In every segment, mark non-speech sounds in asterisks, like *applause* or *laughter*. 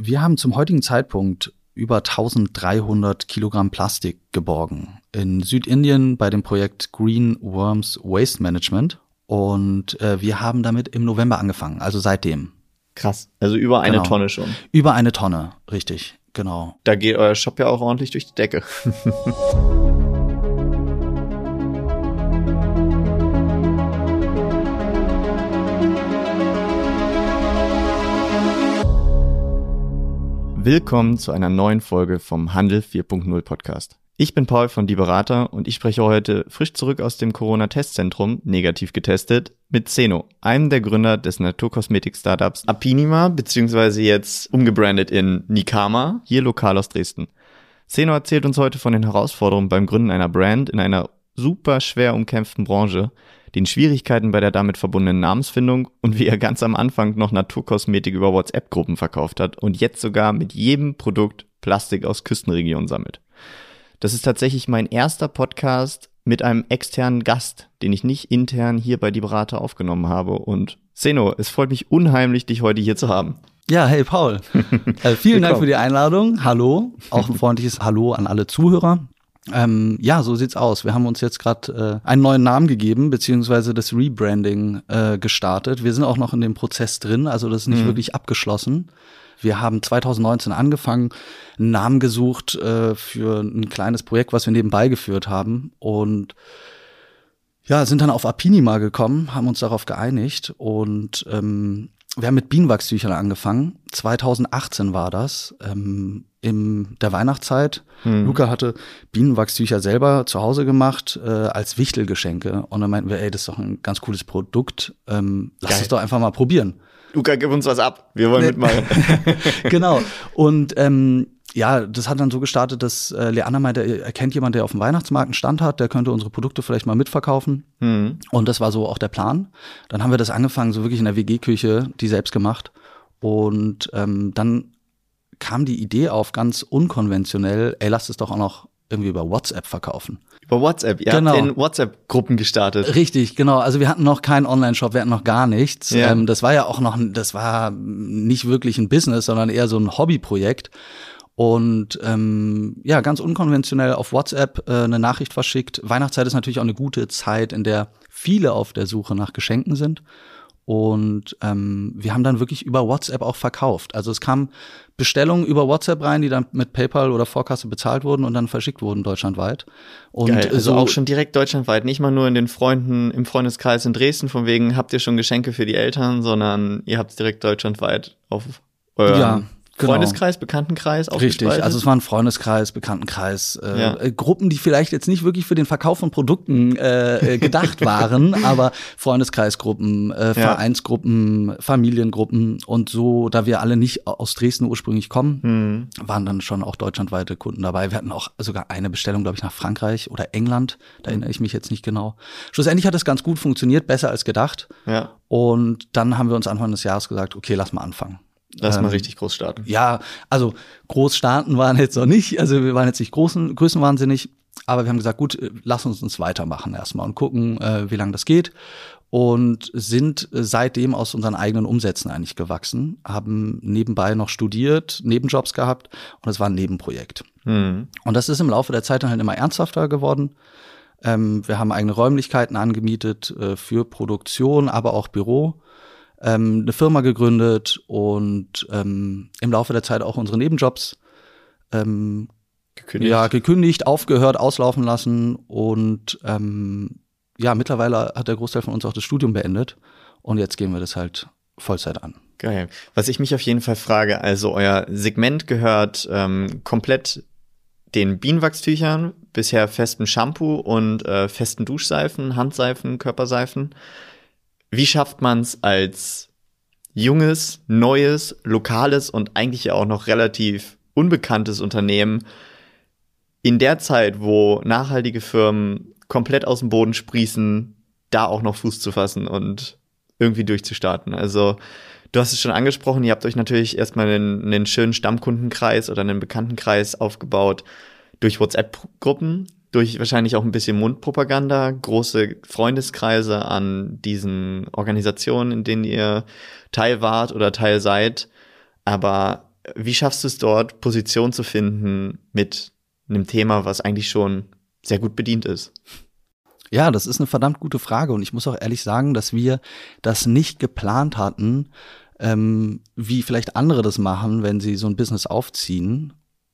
Wir haben zum heutigen Zeitpunkt über 1300 Kilogramm Plastik geborgen in Südindien bei dem Projekt Green Worms Waste Management. Und äh, wir haben damit im November angefangen, also seitdem. Krass. Also über eine Genau. Tonne schon. Über eine Tonne, richtig, genau. Da geht euer Shop ja auch ordentlich durch die Decke. *laughs* Willkommen zu einer neuen Folge vom Handel 4.0 Podcast. Ich bin Paul von Die Berater und ich spreche heute frisch zurück aus dem Corona-Testzentrum, negativ getestet, mit Zeno, einem der Gründer des Naturkosmetik-Startups Apinima, beziehungsweise jetzt umgebrandet in Nikama, hier lokal aus Dresden. Zeno erzählt uns heute von den Herausforderungen beim Gründen einer Brand in einer super schwer umkämpften Branche, den Schwierigkeiten bei der damit verbundenen Namensfindung und wie er ganz am Anfang noch Naturkosmetik über WhatsApp-Gruppen verkauft hat und jetzt sogar mit jedem Produkt Plastik aus Küstenregionen sammelt. Das ist tatsächlich mein erster Podcast mit einem externen Gast, den ich nicht intern hier bei Die Berater aufgenommen habe. Und Zeno, es freut mich unheimlich, dich heute hier zu haben. Ja, hey Paul. *laughs* äh, vielen Dank Willkommen. für die Einladung. Hallo. Auch ein *laughs* freundliches Hallo an alle Zuhörer. Ähm, ja, so sieht's aus. Wir haben uns jetzt gerade äh, einen neuen Namen gegeben, beziehungsweise das Rebranding äh, gestartet. Wir sind auch noch in dem Prozess drin, also das ist nicht wirklich abgeschlossen. Wir haben 2019 angefangen, einen Namen gesucht äh, für ein kleines Projekt, was wir nebenbei geführt haben und ja, sind dann auf Apinima gekommen, haben uns darauf geeinigt und ähm, wir haben mit Bienenwachstüchern angefangen. 2018 war das, ähm, in der Weihnachtszeit. Luca hatte Bienenwachstücher selber zu Hause gemacht äh, als Wichtelgeschenke. Und dann meinten wir, ey, das ist doch ein ganz cooles Produkt. Ähm, lass es doch einfach mal probieren. Luca, gib uns was ab. Wir wollen mitmachen. *laughs* *laughs* genau. Und ähm, ja, das hat dann so gestartet, dass äh, Leander meinte, er kennt jemanden, der auf dem Weihnachtsmarkt einen Stand hat, der könnte unsere Produkte vielleicht mal mitverkaufen. Hm. Und das war so auch der Plan. Dann haben wir das angefangen, so wirklich in der WG-Küche, die selbst gemacht. Und ähm, dann kam die Idee auf, ganz unkonventionell, ey, lass es doch auch noch irgendwie über WhatsApp verkaufen. Über WhatsApp. Ihr Genau. habt in WhatsApp-Gruppen gestartet. Richtig, genau. Also wir hatten noch keinen Online-Shop, wir hatten noch gar nichts. Ja. Ähm, das war ja auch noch, das war nicht wirklich ein Business, sondern eher so ein Hobbyprojekt. Und ähm, ja, ganz unkonventionell auf WhatsApp äh, eine Nachricht verschickt. Weihnachtszeit ist natürlich auch eine gute Zeit, in der viele auf der Suche nach Geschenken sind. Und ähm, wir haben dann wirklich über WhatsApp auch verkauft. Also es kamen Bestellungen über WhatsApp rein, die dann mit PayPal oder Vorkasse bezahlt wurden und dann verschickt wurden deutschlandweit. Und Geil, also so auch schon direkt deutschlandweit, nicht mal nur in den Freunden, im Freundeskreis in Dresden, von wegen habt ihr schon Geschenke für die Eltern, sondern ihr habt es direkt deutschlandweit auf eurem Ja, genau. Freundeskreis, Bekanntenkreis Richtig, ausgespalten. also es war ein Freundeskreis, Bekanntenkreis, äh, Ja. äh, Gruppen, die vielleicht jetzt nicht wirklich für den Verkauf von Produkten äh, äh, gedacht waren, *laughs* aber Freundeskreisgruppen, äh, Vereinsgruppen, Familiengruppen und so, da wir alle nicht aus Dresden ursprünglich kommen, Hm. waren dann schon auch deutschlandweite Kunden dabei. Wir hatten auch sogar eine Bestellung, glaube ich, nach Frankreich oder England, da erinnere ich mich jetzt nicht genau. Schlussendlich hat es ganz gut funktioniert, besser als gedacht. ja, Und dann haben wir uns Anfang des Jahres gesagt, okay, lass mal anfangen. Lass mal Ähm, richtig groß starten. Ja, also groß starten waren jetzt noch nicht, also wir waren jetzt nicht großen, größenwahnsinnig, aber wir haben gesagt, gut, lass uns uns weitermachen erstmal und gucken, äh, wie lange das geht und sind äh, seitdem aus unseren eigenen Umsätzen eigentlich gewachsen, haben nebenbei noch studiert, Nebenjobs gehabt und es war ein Nebenprojekt. Hm. Und das ist im Laufe der Zeit dann halt immer ernsthafter geworden. Ähm, wir haben eigene Räumlichkeiten angemietet äh, für Produktion, aber auch Büro. Ähm, eine Firma gegründet und ähm, im Laufe der Zeit auch unsere Nebenjobs ähm, Gekündigt. ja, gekündigt, aufgehört, auslaufen lassen und ähm, ja, mittlerweile hat der Großteil von uns auch das Studium beendet und jetzt gehen wir das halt Vollzeit an. Geil. Was ich mich auf jeden Fall frage, also euer Segment gehört ähm, komplett den Bienenwachstüchern, bisher festen Shampoo und äh, festen Duschseifen, Handseifen, Körperseifen. Wie schafft man es als junges, neues, lokales und eigentlich ja auch noch relativ unbekanntes Unternehmen in der Zeit, wo nachhaltige Firmen komplett aus dem Boden sprießen, da auch noch Fuß zu fassen und irgendwie durchzustarten. Also du hast es schon angesprochen, ihr habt euch natürlich erstmal einen, einen schönen Stammkundenkreis oder einen Bekanntenkreis aufgebaut durch WhatsApp-Gruppen, durch wahrscheinlich auch ein bisschen Mundpropaganda, große Freundeskreise an diesen Organisationen, in denen ihr Teil wart oder Teil seid. Aber wie schaffst du es dort, Position zu finden mit einem Thema, was eigentlich schon sehr gut bedient ist? Ja, das ist eine verdammt gute Frage und ich muss auch ehrlich sagen, dass wir das nicht geplant hatten, ähm, wie vielleicht andere das machen, wenn sie so ein Business aufziehen.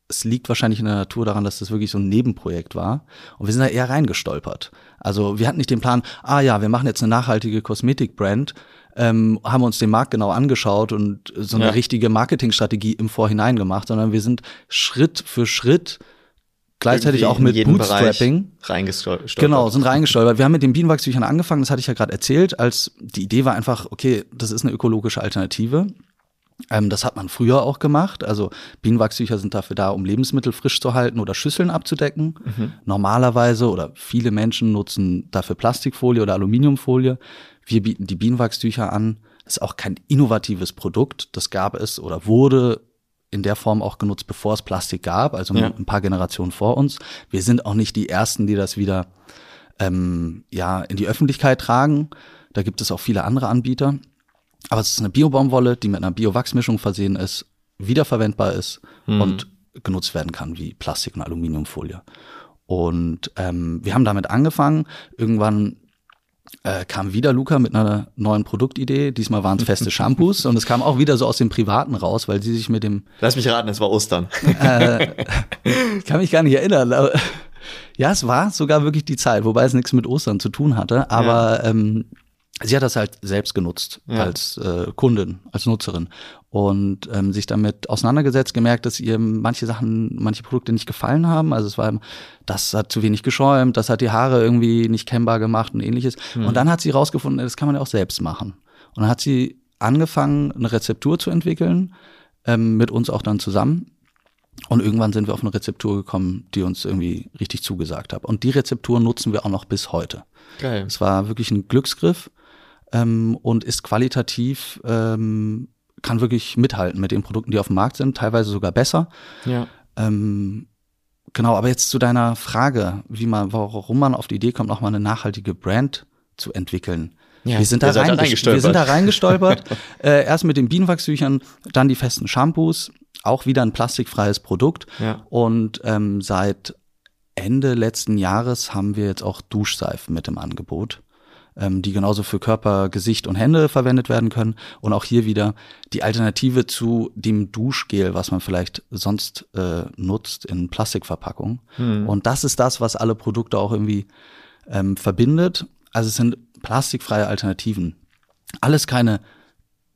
Es liegt wahrscheinlich in der Natur daran, dass das wirklich so ein Nebenprojekt war. Und wir sind da eher reingestolpert. Also wir hatten nicht den Plan, ah ja, wir machen jetzt eine nachhaltige Kosmetikbrand, ähm, haben uns den Markt genau angeschaut und so eine ja. richtige Marketingstrategie im Vorhinein gemacht, sondern wir sind Schritt für Schritt gleichzeitig auch mit Bootstrapping reingestolpert. Genau, sind reingestolpert. Wir haben mit den Bienenwachstüchern angefangen, das hatte ich ja gerade erzählt, als die Idee war einfach, okay, das ist eine ökologische Alternative. Ähm, das hat man früher auch gemacht. Also Bienenwachstücher sind dafür da, um Lebensmittel frisch zu halten oder Schüsseln abzudecken. Mhm. Normalerweise oder viele Menschen nutzen dafür Plastikfolie oder Aluminiumfolie. Wir bieten die Bienenwachstücher an. Das ist auch kein innovatives Produkt. Das gab es oder wurde in der Form auch genutzt, bevor es Plastik gab, also ja. ein paar Generationen vor uns. Wir sind auch nicht die Ersten, die das wieder ähm, ja, in die Öffentlichkeit tragen. Da gibt es auch viele andere Anbieter. Aber es ist eine Biobaumwolle, die mit einer Biowachsmischung versehen ist, wiederverwendbar ist mhm. und genutzt werden kann wie Plastik und Aluminiumfolie. Und ähm, wir haben damit angefangen. Irgendwann äh, kam wieder Luca mit einer neuen Produktidee. Diesmal waren es *laughs* feste Shampoos und es kam auch wieder so aus dem Privaten raus, weil sie sich mit dem. Lass mich raten, es war Ostern. Äh, ich kann mich gar nicht erinnern. Ja, es war sogar wirklich die Zeit, wobei es nichts mit Ostern zu tun hatte. Aber ja. ähm, sie hat das halt selbst genutzt ja. als äh, Kundin, als Nutzerin und ähm, sich damit auseinandergesetzt, gemerkt, dass ihr manche Sachen, manche Produkte nicht gefallen haben. Also es war, das hat zu wenig geschäumt, das hat die Haare irgendwie nicht kennbar gemacht und ähnliches. Mhm. Und dann hat sie rausgefunden, das kann man ja auch selbst machen. Und dann hat sie angefangen, eine Rezeptur zu entwickeln, ähm, mit uns auch dann zusammen. Und irgendwann sind wir auf eine Rezeptur gekommen, die uns irgendwie richtig zugesagt hat. Und die Rezeptur nutzen wir auch noch bis heute. Geil. Es war wirklich ein Glücksgriff ähm, und ist qualitativ ähm, kann wirklich mithalten mit den Produkten, die auf dem Markt sind, teilweise sogar besser. Ja. Ähm, genau, aber jetzt zu deiner Frage, wie man, warum man auf die Idee kommt, auch mal eine nachhaltige Brand zu entwickeln. Ja, wir, sind da rein, wir sind da reingestolpert. *laughs* äh, erst mit den Bienenwachstüchern, dann die festen Shampoos, auch wieder ein plastikfreies Produkt. Ja. Und ähm, seit Ende letzten Jahres haben wir jetzt auch Duschseifen mit im Angebot ähm, die genauso für Körper, Gesicht und Hände verwendet werden können. Und auch hier wieder die Alternative zu dem Duschgel, was man vielleicht sonst äh, nutzt in Plastikverpackung. Mhm. Und das ist das, was alle Produkte auch irgendwie ähm, verbindet. Also es sind plastikfreie Alternativen. Alles keine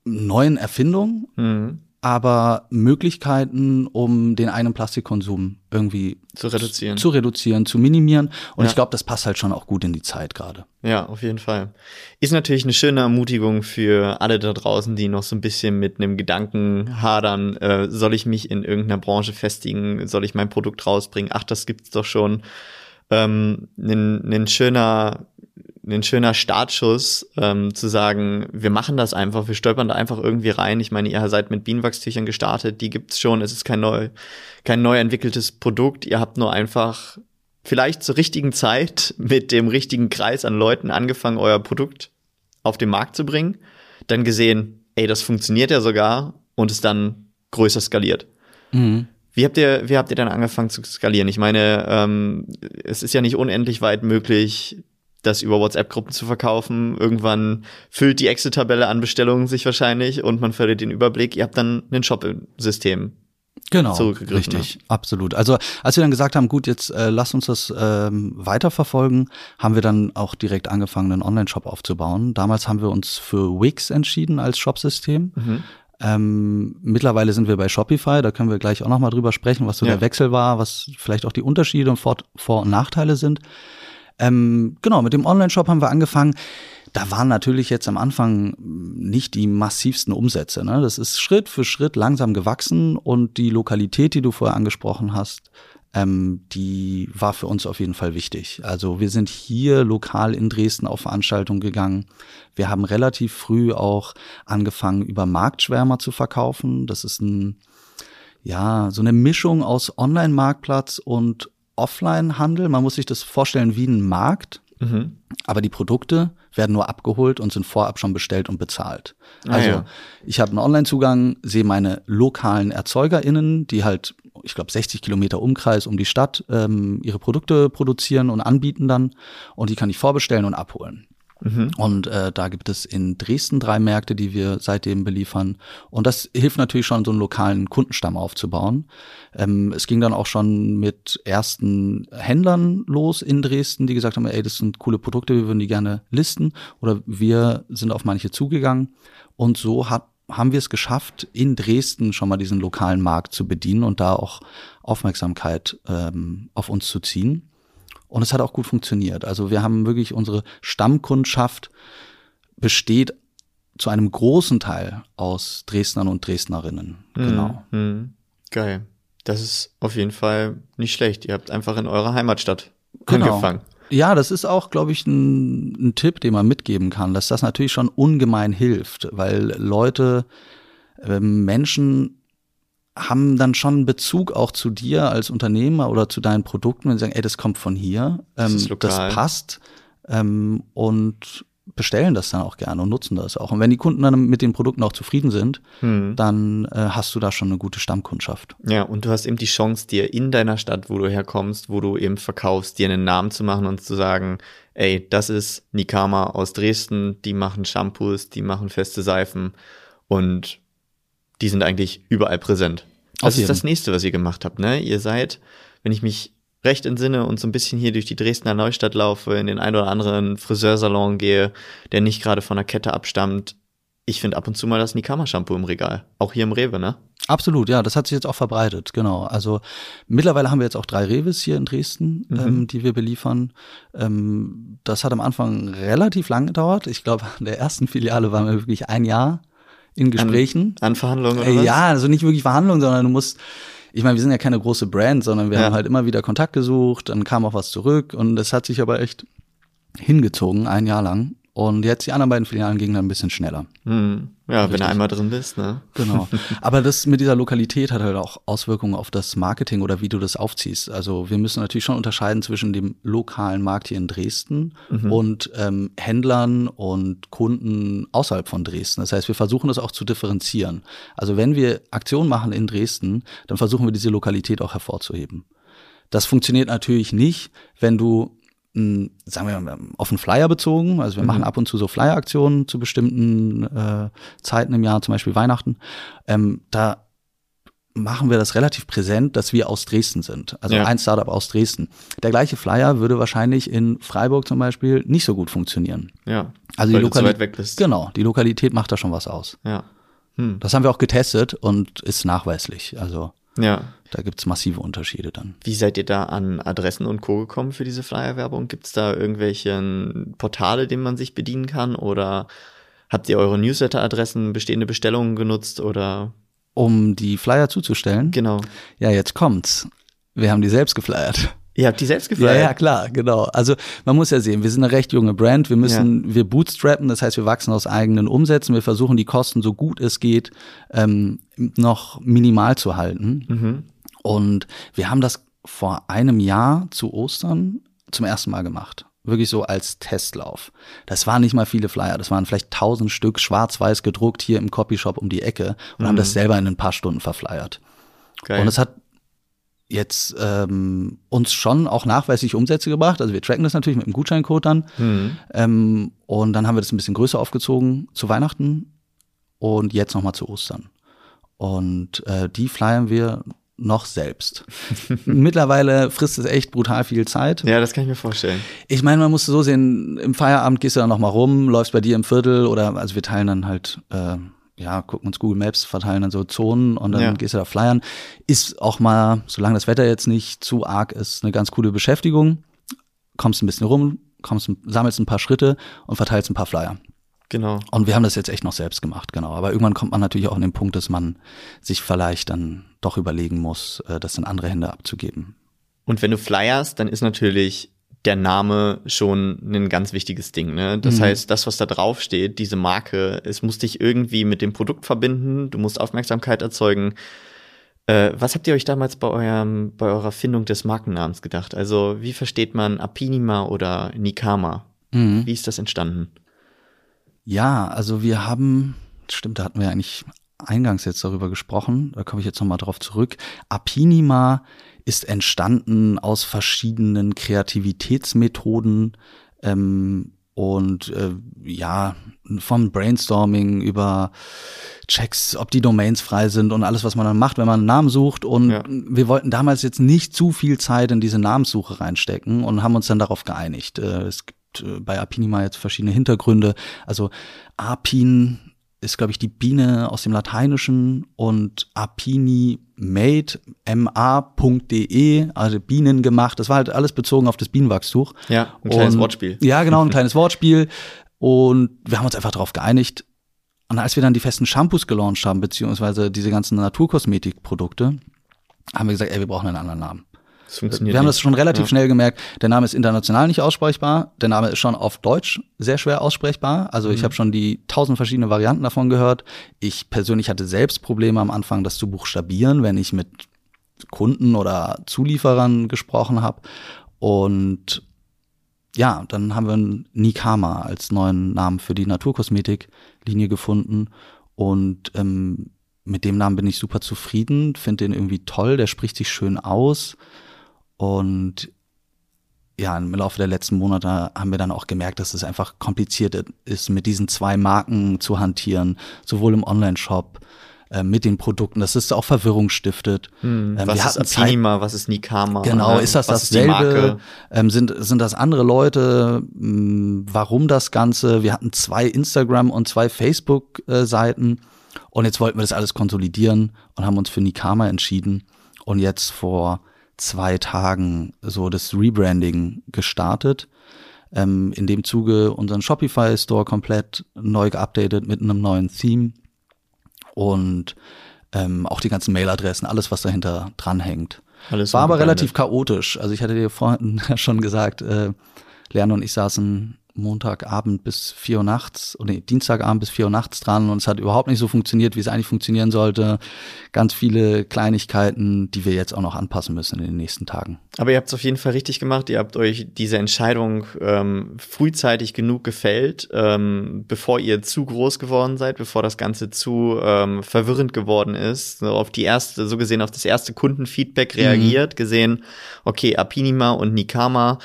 neuen Erfindungen, mhm aber Möglichkeiten, um den einen Plastikkonsum irgendwie zu reduzieren, zu, reduzieren, zu minimieren. Und ja. ich glaube, das passt halt schon auch gut in die Zeit gerade. Ja, auf jeden Fall. Ist natürlich eine schöne Ermutigung für alle da draußen, die noch so ein bisschen mit einem Gedanken hadern. Äh, soll ich mich in irgendeiner Branche festigen? Soll ich mein Produkt rausbringen? Ach, das gibt's doch schon. Ähm, ein, ein schöner ein schöner Startschuss, ähm, zu sagen, wir machen das einfach, wir stolpern da einfach irgendwie rein. Ich meine, ihr seid mit Bienenwachstüchern gestartet, die gibt's schon, es ist kein neu, kein neu entwickeltes Produkt. Ihr habt nur einfach vielleicht zur richtigen Zeit mit dem richtigen Kreis an Leuten angefangen, euer Produkt auf den Markt zu bringen, dann gesehen, ey, das funktioniert ja sogar und es dann größer skaliert. Mhm. Wie habt ihr, wie habt ihr dann angefangen zu skalieren? Ich meine, ähm, es ist ja nicht unendlich weit möglich, das über WhatsApp-Gruppen zu verkaufen. Irgendwann füllt die Excel-Tabelle an Bestellungen sich wahrscheinlich und man verliert den Überblick. Ihr habt dann ein Shop-System. Genau, richtig, ne? absolut. Also als wir dann gesagt haben, gut, jetzt äh, lass uns das ähm, weiterverfolgen, haben wir dann auch direkt angefangen, einen Online-Shop aufzubauen. Damals haben wir uns für Wix entschieden als Shop-System. Mhm. Ähm, mittlerweile sind wir bei Shopify, da können wir gleich auch nochmal drüber sprechen, was so ja. der Wechsel war, was vielleicht auch die Unterschiede und Vor-, Vor und Nachteile sind. Ähm, genau, mit dem Online-Shop haben wir angefangen. Da waren natürlich jetzt am Anfang nicht die massivsten Umsätze. Ne? Das ist Schritt für Schritt langsam gewachsen und die Lokalität, die du vorher angesprochen hast, ähm, die war für uns auf jeden Fall wichtig. Also wir sind hier lokal in Dresden auf Veranstaltungen gegangen. Wir haben relativ früh auch angefangen, über Marktschwärmer zu verkaufen. Das ist ein, ja, so eine Mischung aus Online-Marktplatz und Offline-Handel. Man muss sich das vorstellen wie ein Markt. Mhm. Aber die Produkte werden nur abgeholt und sind vorab schon bestellt und bezahlt. Ah, Also ja. ich habe einen Online-Zugang, sehe meine lokalen ErzeugerInnen, die halt, ich glaube, 60 Kilometer Umkreis um die Stadt ähm, ihre Produkte produzieren und anbieten dann. Und die kann ich vorbestellen und abholen. Und äh, da gibt es in Dresden drei Märkte, die wir seitdem beliefern. Und das hilft natürlich schon, so einen lokalen Kundenstamm aufzubauen. Ähm, es ging dann auch schon mit ersten Händlern los in Dresden, die gesagt haben, ey, das sind coole Produkte, wir würden die gerne listen. Oder wir sind auf manche zugegangen. Und so hat, haben wir es geschafft, in Dresden schon mal diesen lokalen Markt zu bedienen und da auch Aufmerksamkeit ähm, auf uns zu ziehen. Und es hat auch gut funktioniert. Also wir haben wirklich unsere Stammkundschaft besteht zu einem großen Teil aus Dresdnern und Dresdnerinnen. Genau. Mhm. Geil. Das ist auf jeden Fall nicht schlecht. Ihr habt einfach in eurer Heimatstadt Genau. angefangen. Ja, das ist auch, glaube ich, ein, ein Tipp, den man mitgeben kann, dass das natürlich schon ungemein hilft, weil Leute, ähm, Menschen haben dann schon einen Bezug auch zu dir als Unternehmer oder zu deinen Produkten, wenn sie sagen, ey, das kommt von hier, Das ähm, das passt ähm, und bestellen das dann auch gerne und nutzen das auch. Und wenn die Kunden dann mit den Produkten auch zufrieden sind, Mhm. dann äh, hast du da schon eine gute Stammkundschaft. Ja, und du hast eben die Chance, dir in deiner Stadt, wo du herkommst, wo du eben verkaufst, dir einen Namen zu machen und zu sagen, ey, das ist Nikama aus Dresden, die machen Shampoos, die machen feste Seifen und die sind eigentlich überall präsent. Das ist das nächste, was ihr gemacht habt, ne? Ihr seid, wenn ich mich recht entsinne und so ein bisschen hier durch die Dresdner Neustadt laufe, in den ein oder anderen Friseursalon gehe, der nicht gerade von der Kette abstammt, ich finde ab und zu mal das Nikama-Shampoo im Regal. Auch hier im Rewe, ne? Absolut, ja, das hat sich jetzt auch verbreitet, genau. Also mittlerweile haben wir jetzt auch drei Reves hier in Dresden, ähm, die wir beliefern. Ähm, das hat am Anfang relativ lang gedauert. Ich glaube, in *laughs* der ersten Filiale waren wir wirklich ein Jahr in Gesprächen. An Verhandlungen oder Äh, was? ja, also nicht wirklich Verhandlungen, sondern du musst, ich meine, wir sind ja keine große Brand, sondern wir Ja. haben halt immer wieder Kontakt gesucht, dann kam auch was zurück und es hat sich aber echt hingezogen, ein Jahr lang. Und jetzt die anderen beiden Filialen gingen dann ein bisschen schneller. Hm. Ja, wenn Richtig. du einmal drin bist, ne? Genau. *laughs* Aber das mit dieser Lokalität hat halt auch Auswirkungen auf das Marketing oder wie du das aufziehst. Also wir müssen natürlich schon unterscheiden zwischen dem lokalen Markt hier in Dresden und ähm, Händlern und Kunden außerhalb von Dresden. Das heißt, wir versuchen das auch zu differenzieren. Also wenn wir Aktionen machen in Dresden, dann versuchen wir diese Lokalität auch hervorzuheben. Das funktioniert natürlich nicht, wenn du mh, sagen wir mal, auf einen Flyer bezogen. Also wir machen ab und zu so Flyer-Aktionen zu bestimmten äh, Zeiten im Jahr, zum Beispiel Weihnachten. Ähm, da machen wir das relativ präsent, dass wir aus Dresden sind. Also Ja. ein Startup aus Dresden. Der gleiche Flyer würde wahrscheinlich in Freiburg zum Beispiel nicht so gut funktionieren. Ja. Also weil die du zu Lokali- weit weg bist. Genau, die Lokalität macht da schon was aus. Ja. Hm. Das haben wir auch getestet und ist nachweislich. Also Ja. da gibt's massive Unterschiede dann. Wie seid ihr da an Adressen und Co. gekommen für diese Flyer-Werbung? Gibt es da irgendwelche Portale, denen man sich bedienen kann? Oder habt ihr eure Newsletter-Adressen, bestehende Bestellungen genutzt? Oder Um die Flyer zuzustellen, genau. ja, jetzt kommt's. Wir haben die selbst geflyert. Ihr habt die selbst Ja, geflyert? ja, klar, genau. Also man muss ja sehen, wir sind eine recht junge Brand, wir müssen, wir bootstrappen, das heißt, wir wachsen aus eigenen Umsätzen, wir versuchen die Kosten so gut es geht ähm, noch minimal zu halten. Mhm. Und wir haben das vor einem Jahr zu Ostern zum ersten Mal gemacht. Wirklich so als Testlauf. Das waren nicht mal viele Flyer, das waren vielleicht tausend Stück schwarz-weiß gedruckt hier im Copyshop um die Ecke und haben das selber in ein paar Stunden verflyert. Geil. Und es hat jetzt ähm, uns schon auch nachweislich Umsätze gebracht. Also wir tracken das natürlich mit dem Gutscheincode dann. Mhm. Ähm, und dann haben wir das ein bisschen größer aufgezogen zu Weihnachten und jetzt nochmal zu Ostern. Und äh, die flyern wir noch selbst. *laughs* Mittlerweile frisst es echt brutal viel Zeit. Ja, das kann ich mir vorstellen. Ich meine, man muss so sehen, im Feierabend gehst du dann noch mal rum, läufst bei dir im Viertel oder also wir teilen dann halt, äh, ja, gucken uns Google Maps, verteilen dann so Zonen und dann Ja. gehst du da flyern. Ist auch mal, solange das Wetter jetzt nicht zu arg ist, eine ganz coole Beschäftigung. Kommst ein bisschen rum, kommst, sammelst ein paar Schritte und verteilst ein paar Flyer. Genau. Und wir haben das jetzt echt noch selbst gemacht, genau. Aber irgendwann kommt man natürlich auch an den Punkt, dass man sich vielleicht dann doch überlegen muss, äh, das in andere Hände abzugeben. Und wenn du flyerst, dann ist natürlich der Name schon ein ganz wichtiges Ding. Ne? Das Mhm. heißt, das, was da drauf steht, diese Marke, es muss dich irgendwie mit dem Produkt verbinden, du musst Aufmerksamkeit erzeugen. Äh, was habt ihr euch damals bei, eurem, bei eurer Findung des Markennamens gedacht? Also wie versteht man Apinima oder Nikama? Mhm. Wie ist das entstanden? Ja, also wir haben, stimmt, da hatten wir eigentlich eingangs jetzt darüber gesprochen, da komme ich jetzt nochmal drauf zurück. Apinima ist entstanden aus verschiedenen Kreativitätsmethoden ähm, und äh, ja, vom Brainstorming über Checks, ob die Domains frei sind und alles, was man dann macht, wenn man einen Namen sucht. Und ja. wir wollten damals jetzt nicht zu viel Zeit in diese Namenssuche reinstecken und haben uns dann darauf geeinigt. Äh, es gibt äh, bei Apinima jetzt verschiedene Hintergründe. Also Apin ist, glaube ich, die Biene aus dem Lateinischen und Apini made, ma.de, also Bienen gemacht. Das war halt alles bezogen auf das Bienenwachstuch. Ja, ein kleines und, Wortspiel. Ja, genau, ein *laughs* kleines Wortspiel. Und wir haben uns einfach darauf geeinigt. Und als wir dann die festen Shampoos gelauncht haben, beziehungsweise diese ganzen Naturkosmetikprodukte, haben wir gesagt, ey, wir brauchen einen anderen Namen. Das funktioniert wir haben das schon relativ ja. schnell gemerkt. Der Name ist international nicht aussprechbar. Der Name ist schon auf Deutsch sehr schwer aussprechbar. Also mhm. ich habe schon die tausend verschiedene Varianten davon gehört. Ich persönlich hatte selbst Probleme am Anfang, das zu buchstabieren, wenn ich mit Kunden oder Zulieferern gesprochen habe. Und ja, dann haben wir Nikama als neuen Namen für die Naturkosmetiklinie gefunden. Und ähm, mit dem Namen bin ich super zufrieden, finde den irgendwie toll, der spricht sich schön aus. Und ja, im Laufe der letzten Monate haben wir dann auch gemerkt, dass es einfach kompliziert ist, mit diesen zwei Marken zu hantieren, sowohl im Online-Shop äh, mit den Produkten, dass es auch Verwirrung stiftet. Hm, ähm, was ist Apinima, was ist Nikama? Genau, ne? ist das was dasselbe? Ähm, sind, sind das andere Leute? Hm, warum das Ganze? Wir hatten zwei Instagram- und zwei Facebook-Seiten und jetzt wollten wir das alles konsolidieren und haben uns für Nikama entschieden. Und jetzt vor zwei Tagen so das Rebranding gestartet. Ähm, in dem Zuge unseren Shopify Store komplett neu geupdatet mit einem neuen Theme und ähm, auch die ganzen Mailadressen, alles was dahinter dranhängt. Alles War aber relativ chaotisch. Also ich hatte dir vorhin *laughs* schon gesagt, äh, Lerner und ich saßen Montagabend bis vier Uhr nachts oder nee, Dienstagabend bis vier Uhr nachts dran und es hat überhaupt nicht so funktioniert, wie es eigentlich funktionieren sollte. Ganz viele Kleinigkeiten, die wir jetzt auch noch anpassen müssen in den nächsten Tagen. Aber ihr habt es auf jeden Fall richtig gemacht. Ihr habt euch diese Entscheidung ähm, frühzeitig genug gefällt, ähm, bevor ihr zu groß geworden seid, bevor das Ganze zu ähm, verwirrend geworden ist. So auf die erste, so gesehen auf das erste Kundenfeedback reagiert, mhm. gesehen, okay, Apinima und Nikama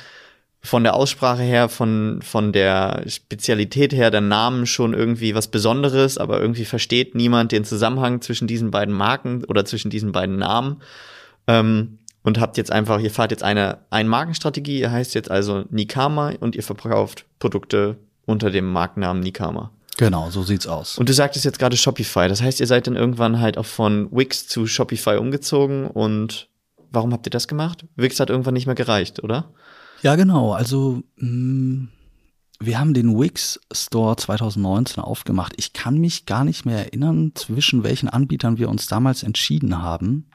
von der Aussprache her, von, von der Spezialität her, der Namen schon irgendwie was Besonderes, aber irgendwie versteht niemand den Zusammenhang zwischen diesen beiden Marken oder zwischen diesen beiden Namen. Ähm, und habt jetzt einfach, ihr fahrt jetzt eine Ein-Markenstrategie, ihr heißt jetzt also Nikama und ihr verkauft Produkte unter dem Markennamen Nikama. Genau, so sieht's aus. Und du sagtest jetzt gerade Shopify. Das heißt, ihr seid dann irgendwann halt auch von Wix zu Shopify umgezogen und warum habt ihr das gemacht? Wix hat irgendwann nicht mehr gereicht, oder? Ja, genau. Also mh, mm, wir haben den Wix Store 2019 aufgemacht. Ich kann mich gar nicht mehr erinnern, zwischen welchen Anbietern wir uns damals entschieden haben.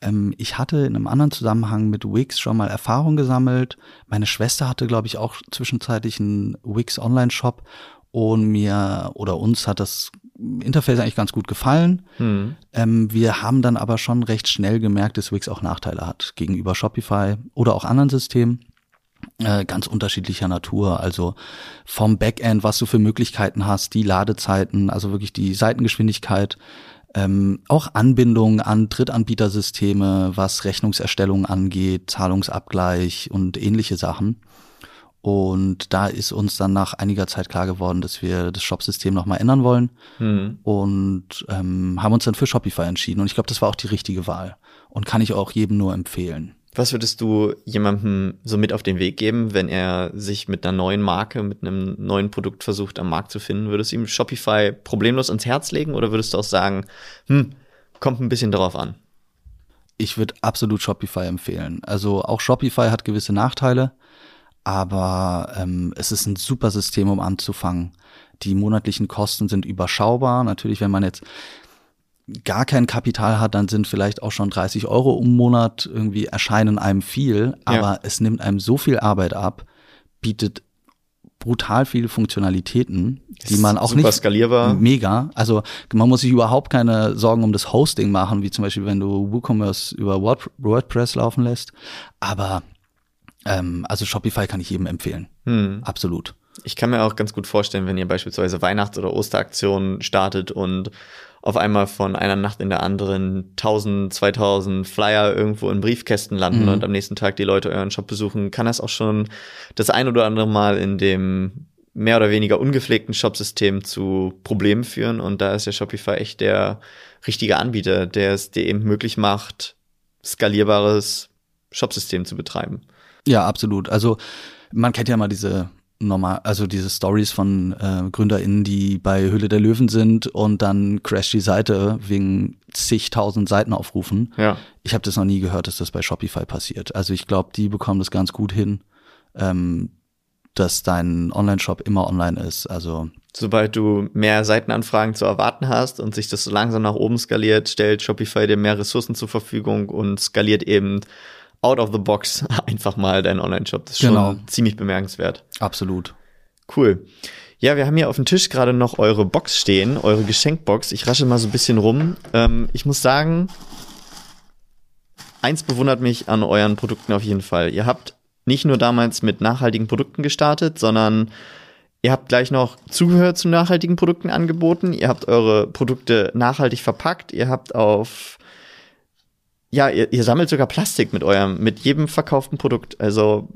Ähm, ich hatte in einem anderen Zusammenhang mit Wix schon mal Erfahrung gesammelt. Meine Schwester hatte, glaube ich, auch zwischenzeitlich einen Wix Online-Shop und mir oder uns hat das Interface eigentlich ganz gut gefallen. Hm. Ähm, wir haben dann aber schon recht schnell gemerkt, dass Wix auch Nachteile hat gegenüber Shopify oder auch anderen Systemen äh, ganz unterschiedlicher Natur. Also vom Backend, was du für Möglichkeiten hast, die Ladezeiten, also wirklich die Seitengeschwindigkeit, ähm, auch Anbindung an Drittanbietersysteme, was Rechnungserstellung angeht, Zahlungsabgleich und ähnliche Sachen. Und da ist uns dann nach einiger Zeit klar geworden, dass wir das Shop-System nochmal ändern wollen mhm. und ähm, haben uns dann für Shopify entschieden. Und ich glaube, das war auch die richtige Wahl und kann ich auch jedem nur empfehlen. Was würdest du jemandem so mit auf den Weg geben, wenn er sich mit einer neuen Marke, mit einem neuen Produkt versucht, am Markt zu finden? Würdest du ihm Shopify problemlos ans Herz legen oder würdest du auch sagen, hm, kommt ein bisschen darauf an? Ich würde absolut Shopify empfehlen. Also auch Shopify hat gewisse Nachteile, aber ähm, es ist ein super System, um anzufangen. Die monatlichen Kosten sind überschaubar. Natürlich, wenn man jetzt gar kein Kapital hat, dann sind vielleicht auch schon 30 Euro im Monat irgendwie erscheinen einem viel, aber ja. es nimmt einem so viel Arbeit ab, bietet brutal viele Funktionalitäten, die man auch super nicht skalierbar. mega. Also man muss sich überhaupt keine Sorgen um das Hosting machen, wie zum Beispiel wenn du WooCommerce über Word WordPress laufen lässt. Aber ähm, also Shopify kann ich jedem empfehlen. Hm. Absolut. Ich kann mir auch ganz gut vorstellen, wenn ihr beispielsweise Weihnachts- oder Osteraktionen startet und auf einmal von einer Nacht in der anderen 1000, 2000 Flyer irgendwo in Briefkästen landen Mhm. und am nächsten Tag die Leute euren Shop besuchen, kann das auch schon das ein oder andere Mal in dem mehr oder weniger ungepflegten Shopsystem zu Problemen führen. Und da ist ja Shopify echt der richtige Anbieter, der es dir eben möglich macht, skalierbares Shopsystem zu betreiben. Ja, absolut. Also man kennt ja mal diese normal, also diese Stories von äh, GründerInnen, die bei Höhle der Löwen sind und dann crasht die Seite wegen zigtausend Seitenaufrufen. Ja. Ich habe das noch nie gehört, dass das bei Shopify passiert. Also ich glaube, die bekommen das ganz gut hin, ähm, dass dein Online-Shop immer online ist. Also Sobald du mehr Seitenanfragen zu erwarten hast und sich das so langsam nach oben skaliert, stellt Shopify dir mehr Ressourcen zur Verfügung und skaliert eben out of the box *laughs* einfach mal deinen Online-Shop. Das ist Genau. schon ziemlich bemerkenswert. absolut. Cool. Ja, wir haben hier auf dem Tisch gerade noch eure Box stehen, eure Geschenkbox. Ich rasche mal so ein bisschen rum. Ähm, ich muss sagen, eins bewundert mich an euren Produkten auf jeden Fall. Ihr habt nicht nur damals mit nachhaltigen Produkten gestartet, sondern ihr habt gleich noch Zubehör zu nachhaltigen Produkten angeboten. Ihr habt eure Produkte nachhaltig verpackt. Ihr habt auf ja, ihr, ihr sammelt sogar Plastik mit eurem, mit jedem verkauften Produkt. Also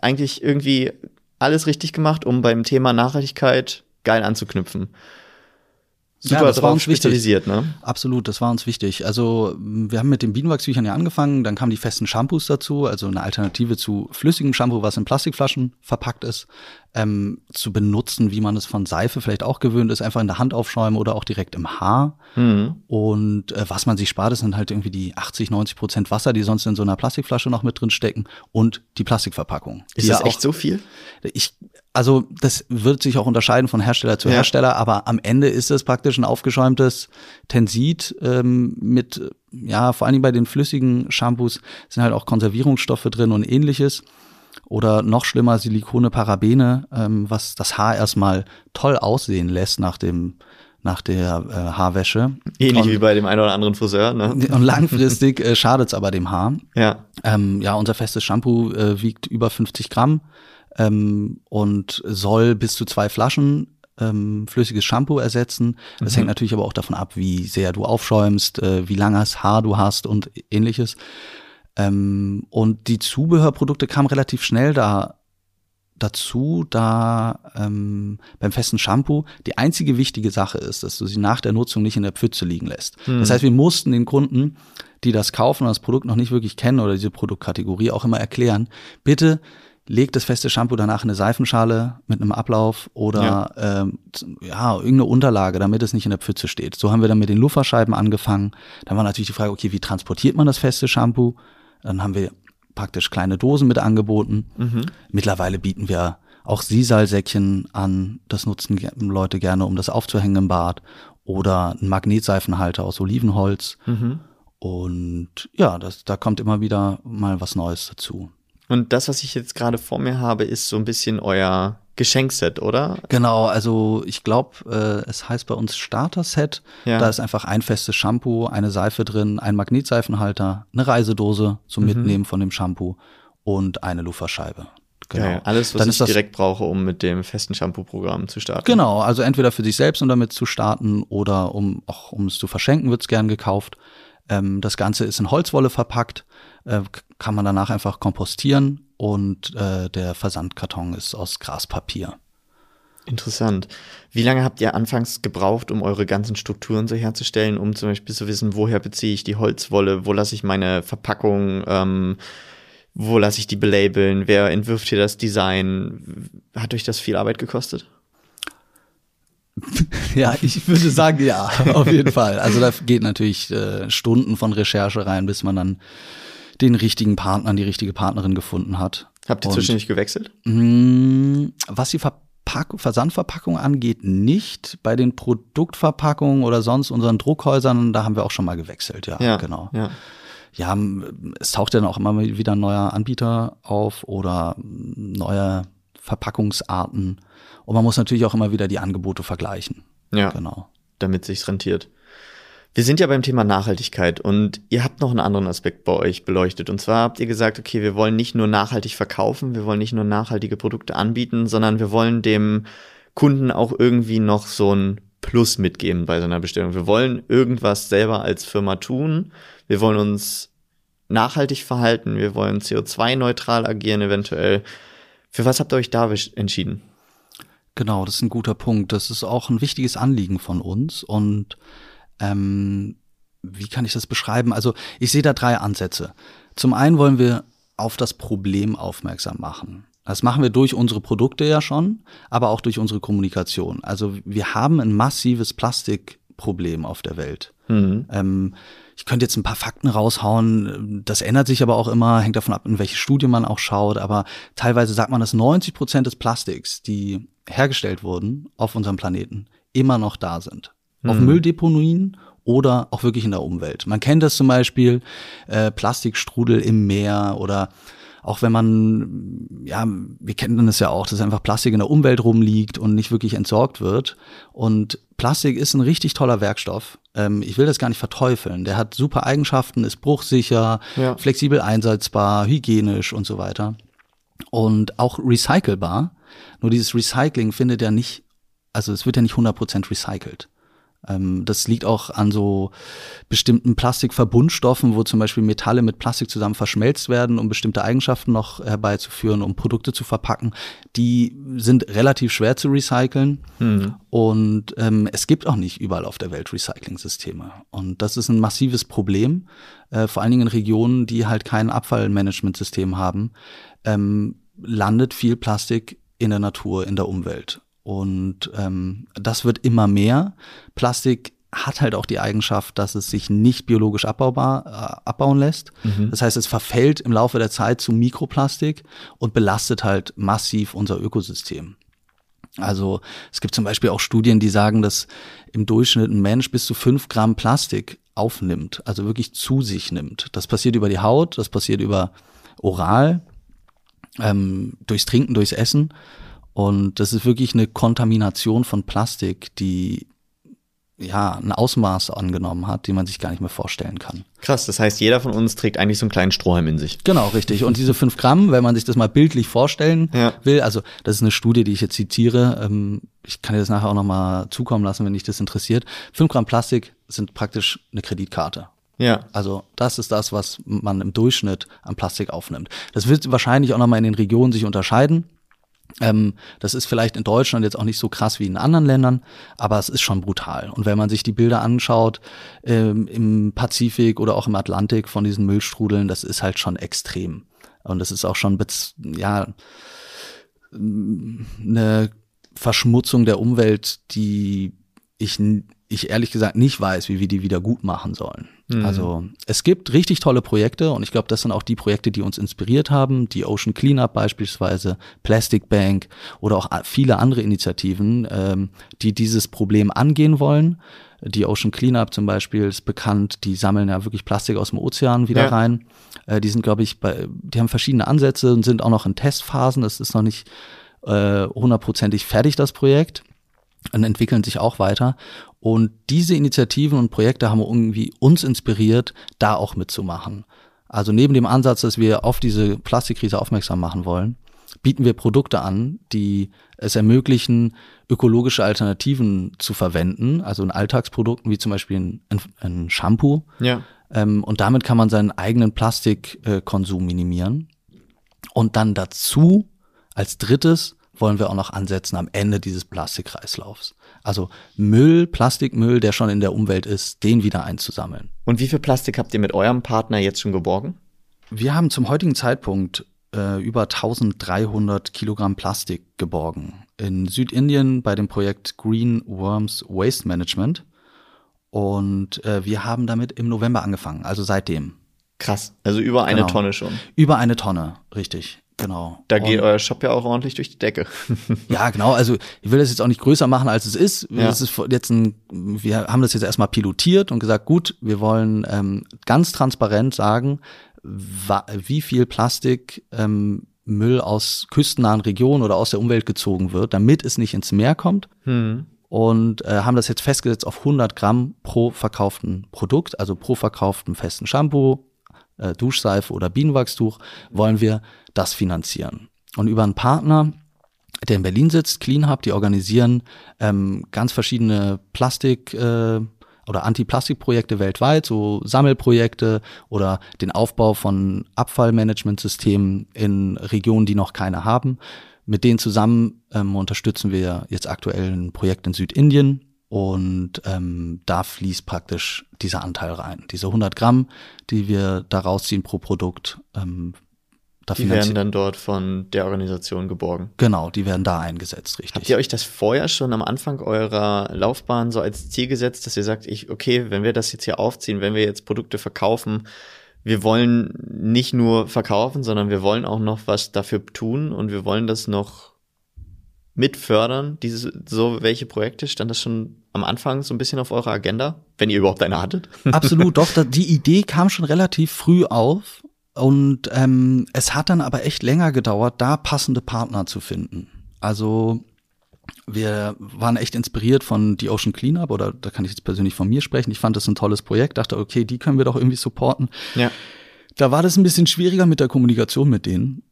eigentlich irgendwie alles richtig gemacht, um beim Thema Nachhaltigkeit geil anzuknüpfen. Ja, Super das war drauf uns wichtig. spezialisiert, ne? Absolut, das war uns wichtig. Also wir haben mit den Bienenwachstüchern ja angefangen, dann kamen die festen Shampoos dazu, also eine Alternative zu flüssigem Shampoo, was in Plastikflaschen verpackt ist, ähm, zu benutzen, wie man es von Seife vielleicht auch gewöhnt ist, einfach in der Hand aufschäumen oder auch direkt im Haar. Mhm. Und äh, was man sich spart, sind halt irgendwie die 80, 90 Prozent Wasser, die sonst in so einer Plastikflasche noch mit drin stecken und die Plastikverpackung. Ist das ja echt auch, so viel? ich, also das wird sich auch unterscheiden von Hersteller zu Ja. Hersteller, aber am Ende ist es praktisch ein aufgeschäumtes Tensit ähm, mit, ja, vor allen Dingen bei den flüssigen Shampoos sind halt auch Konservierungsstoffe drin und ähnliches. Oder noch schlimmer, Silikone, Parabene, ähm, was das Haar erstmal toll aussehen lässt nach dem nach der äh, Haarwäsche. Ähnlich und, wie bei dem einen oder anderen Friseur, ne? *laughs* und langfristig äh, schadet es aber dem Haar. Ja. Ähm, ja, unser festes Shampoo äh, wiegt über 50 Gramm ähm, und soll bis zu zwei Flaschen ähm, flüssiges Shampoo ersetzen. Das Mhm. hängt natürlich aber auch davon ab, wie sehr du aufschäumst, äh, wie langes Haar du hast und ähnliches. Ähm, und die Zubehörprodukte kamen relativ schnell da dazu, da ähm, beim festen Shampoo die einzige wichtige Sache ist, dass du sie nach der Nutzung nicht in der Pfütze liegen lässt. Das heißt, wir mussten den Kunden, die das kaufen und das Produkt noch nicht wirklich kennen oder diese Produktkategorie auch immer erklären, bitte legt das feste Shampoo danach in eine Seifenschale mit einem Ablauf oder ähm, ja, irgendeine Unterlage, damit es nicht in der Pfütze steht. So haben wir dann mit den Lufferscheiben angefangen. Dann war natürlich die Frage, okay, wie transportiert man das feste Shampoo? Dann haben wir praktisch kleine Dosen mit angeboten. Mittlerweile bieten wir auch Sisalsäckchen an. Das nutzen Leute gerne, um das aufzuhängen im Bad. Oder ein Magnetseifenhalter aus Olivenholz. Und ja, das, da kommt immer wieder mal was Neues dazu. Und das, was ich jetzt gerade vor mir habe, ist so ein bisschen euer Geschenkset, oder? Genau, also ich glaube, äh, es heißt bei uns Starter-Set. Ja. Da ist einfach ein festes Shampoo, eine Seife drin, ein Magnetseifenhalter, eine Reisedose zum Mitnehmen von dem Shampoo und eine Lufferscheibe. Genau. Geil. Alles, was ich das direkt brauche, um mit dem festen Shampoo-Programm zu starten. Genau, also entweder für sich selbst und damit zu starten oder um auch um es zu verschenken, wird's gern gekauft. Ähm, das Ganze ist in Holzwolle verpackt, äh, kann man danach einfach kompostieren und äh, der Versandkarton ist aus Graspapier. Interessant. Wie lange habt ihr anfangs gebraucht, um eure ganzen Strukturen so herzustellen, um zum Beispiel zu wissen, woher beziehe ich die Holzwolle, wo lasse ich meine Verpackung, ähm, wo lasse ich die belabeln, wer entwirft hier das Design? Hat euch das viel Arbeit gekostet? *laughs* Ja, ich würde sagen, ja, auf jeden Fall. Also da geht natürlich äh, Stunden von Recherche rein, bis man dann den richtigen Partner, die richtige Partnerin gefunden hat. Habt ihr zwischendurch gewechselt? Mm, Was die Verpack Versandverpackung angeht, nicht. Bei den Produktverpackungen oder sonst unseren Druckhäusern, da haben wir auch schon mal gewechselt, ja, Ja, genau. Ja. Ja, es taucht dann auch immer wieder ein neuer Anbieter auf oder ein neuer Verpackungsarten. Und man muss natürlich auch immer wieder die Angebote vergleichen. Ja. Genau. Damit sich's rentiert. Wir sind ja beim Thema Nachhaltigkeit und ihr habt noch einen anderen Aspekt bei euch beleuchtet. Und zwar habt ihr gesagt, okay, wir wollen nicht nur nachhaltig verkaufen, wir wollen nicht nur nachhaltige Produkte anbieten, sondern wir wollen dem Kunden auch irgendwie noch so ein Plus mitgeben bei seiner Bestellung. Wir wollen irgendwas selber als Firma tun. Wir wollen uns nachhaltig verhalten. Wir wollen CO2-neutral agieren eventuell. Für was habt ihr euch da entschieden? Genau, das ist ein guter Punkt. Das ist auch ein wichtiges Anliegen von uns und ähm, wie kann ich das beschreiben? Also ich sehe da drei Ansätze. Zum einen wollen wir auf das Problem aufmerksam machen. Das machen wir durch unsere Produkte ja schon, aber auch durch unsere Kommunikation. Also wir haben ein massives Plastikproblem auf der Welt. Mhm. Ähm, ich könnte jetzt ein paar Fakten raushauen. Das ändert sich aber auch immer, hängt davon ab, in welche Studie man auch schaut. Aber teilweise sagt man, dass 90 Prozent des Plastiks, die hergestellt wurden auf unserem Planeten, immer noch da sind auf mhm. Mülldeponien oder auch wirklich in der Umwelt. Man kennt das zum Beispiel, äh, Plastikstrudel im Meer oder auch wenn man, ja, wir kennen das ja auch, dass einfach Plastik in der Umwelt rumliegt und nicht wirklich entsorgt wird. Und Plastik ist ein richtig toller Werkstoff. Ähm, ich will das gar nicht verteufeln. Der hat super Eigenschaften, ist bruchsicher, ja. flexibel einsetzbar, hygienisch und so weiter. Und auch recycelbar. Nur dieses Recycling findet ja nicht, also es wird ja nicht 100% recycelt. Ähm, das liegt auch an so bestimmten Plastikverbundstoffen, wo zum Beispiel Metalle mit Plastik zusammen verschmelzt werden, um bestimmte Eigenschaften noch herbeizuführen, um Produkte zu verpacken. Die sind relativ schwer zu recyceln mhm. und ähm, es gibt auch nicht überall auf der Welt Recycling-Systeme. Und das ist ein massives Problem, äh, vor allen Dingen in Regionen, die halt kein Abfallmanagementsystem haben, ähm, landet viel Plastik in der Natur, in der Umwelt. Und ähm, das wird immer mehr. Plastik hat halt auch die Eigenschaft, dass es sich nicht biologisch abbaubar äh, abbauen lässt. Mhm. Das heißt, es verfällt im Laufe der Zeit zu Mikroplastik und belastet halt massiv unser Ökosystem. Also es gibt zum Beispiel auch Studien, die sagen, dass im Durchschnitt ein Mensch bis zu fünf Gramm Plastik aufnimmt, also wirklich zu sich nimmt. Das passiert über die Haut, das passiert über oral, ähm, durchs Trinken, durchs Essen und das ist wirklich eine Kontamination von Plastik, die ja ein Ausmaß angenommen hat, die man sich gar nicht mehr vorstellen kann. Krass, das heißt, jeder von uns trägt eigentlich so einen kleinen Strohhalm in sich. Genau, richtig. Und diese fünf Gramm, wenn man sich das mal bildlich vorstellen ja. will, also das ist eine Studie, die ich jetzt zitiere, ähm, ich kann dir das nachher auch nochmal zukommen lassen, wenn dich das interessiert. Fünf Gramm Plastik sind praktisch eine Kreditkarte. Ja. Also das ist das, was man im Durchschnitt an Plastik aufnimmt. Das wird wahrscheinlich auch nochmal in den Regionen sich unterscheiden. Ähm, das ist vielleicht in Deutschland jetzt auch nicht so krass wie in anderen Ländern, aber es ist schon brutal. Und wenn man sich die Bilder anschaut ähm, im Pazifik oder auch im Atlantik von diesen Müllstrudeln, das ist halt schon extrem. Und das ist auch schon ja eine Verschmutzung der Umwelt, die ich ich ehrlich gesagt nicht weiß, wie wir die wieder gut machen sollen. Mhm. Also es gibt richtig tolle Projekte und ich glaube, das sind auch die Projekte, die uns inspiriert haben. Die Ocean Cleanup beispielsweise, Plastic Bank oder auch viele andere Initiativen, ähm, die dieses Problem angehen wollen. Die Ocean Cleanup zum Beispiel ist bekannt, die sammeln ja wirklich Plastik aus dem Ozean wieder ja. rein. Äh, die sind, glaube ich, bei, die haben verschiedene Ansätze und sind auch noch in Testphasen. Das ist noch nicht äh, hundertprozentig fertig, das Projekt und entwickeln sich auch weiter. Und diese Initiativen und Projekte haben irgendwie uns inspiriert, da auch mitzumachen. Also neben dem Ansatz, dass wir auf diese Plastikkrise aufmerksam machen wollen, bieten wir Produkte an, die es ermöglichen, ökologische Alternativen zu verwenden, also in Alltagsprodukten wie zum Beispiel ein, ein Shampoo. Ja. Ähm, und damit kann man seinen eigenen Plastikkonsum minimieren. Und dann dazu als drittes wollen wir auch noch ansetzen am Ende dieses Plastikkreislaufs. Also Müll, Plastikmüll, der schon in der Umwelt ist, den wieder einzusammeln. Und wie viel Plastik habt ihr mit eurem Partner jetzt schon geborgen? Wir haben zum heutigen Zeitpunkt äh, über 1300 Kilogramm Plastik geborgen. In Südindien bei dem Projekt Green Worms Waste Management. Und äh, wir haben damit im November angefangen, also seitdem. Krass, also über eine genau. Tonne schon. Über eine Tonne, richtig. Genau. Da geht und, euer Shop ja auch ordentlich durch die Decke. *laughs* ja, genau. Also ich will das jetzt auch nicht größer machen, als es ist. Ja. Das ist jetzt ein, wir haben das jetzt erstmal pilotiert und gesagt, gut, wir wollen ähm, ganz transparent sagen, wie viel Plastik ähm, Müll aus küstennahen Regionen oder aus der Umwelt gezogen wird, damit es nicht ins Meer kommt. Hm. Und äh, haben das jetzt festgesetzt auf 100 Gramm pro verkauften Produkt, also pro verkauften festen Shampoo, äh, Duschseife oder Bienenwachstuch, wollen wir das finanzieren. Und über einen Partner, der in Berlin sitzt, Clean Hub, die organisieren ähm, ganz verschiedene Plastik- äh, oder Anti-Plastik-Projekte weltweit, so Sammelprojekte oder den Aufbau von Abfallmanagementsystemen in Regionen, die noch keine haben. Mit denen zusammen ähm, unterstützen wir jetzt aktuell ein Projekt in Südindien und ähm, da fließt praktisch dieser Anteil rein. Diese 100 Gramm, die wir da rausziehen pro Produkt, ähm, da Die werden dann dort von der Organisation geborgen. Genau, die werden da eingesetzt, richtig. Habt ihr euch das vorher schon am Anfang eurer Laufbahn so als Ziel gesetzt, dass ihr sagt, ich, okay, wenn wir das jetzt hier aufziehen, wenn wir jetzt Produkte verkaufen, wir wollen nicht nur verkaufen, sondern wir wollen auch noch was dafür tun und wir wollen das noch mitfördern, diese, so welche Projekte? Stand das schon am Anfang so ein bisschen auf eurer Agenda, wenn ihr überhaupt eine hattet? *laughs* Absolut, doch, die Idee kam schon relativ früh auf und ähm, es hat dann aber echt länger gedauert, da passende Partner zu finden. Also wir waren echt inspiriert von The Ocean Cleanup oder da kann ich jetzt persönlich von mir sprechen. Ich fand das ein tolles Projekt, dachte, okay, die können wir doch irgendwie supporten. Ja. Da war das ein bisschen schwieriger mit der Kommunikation mit denen.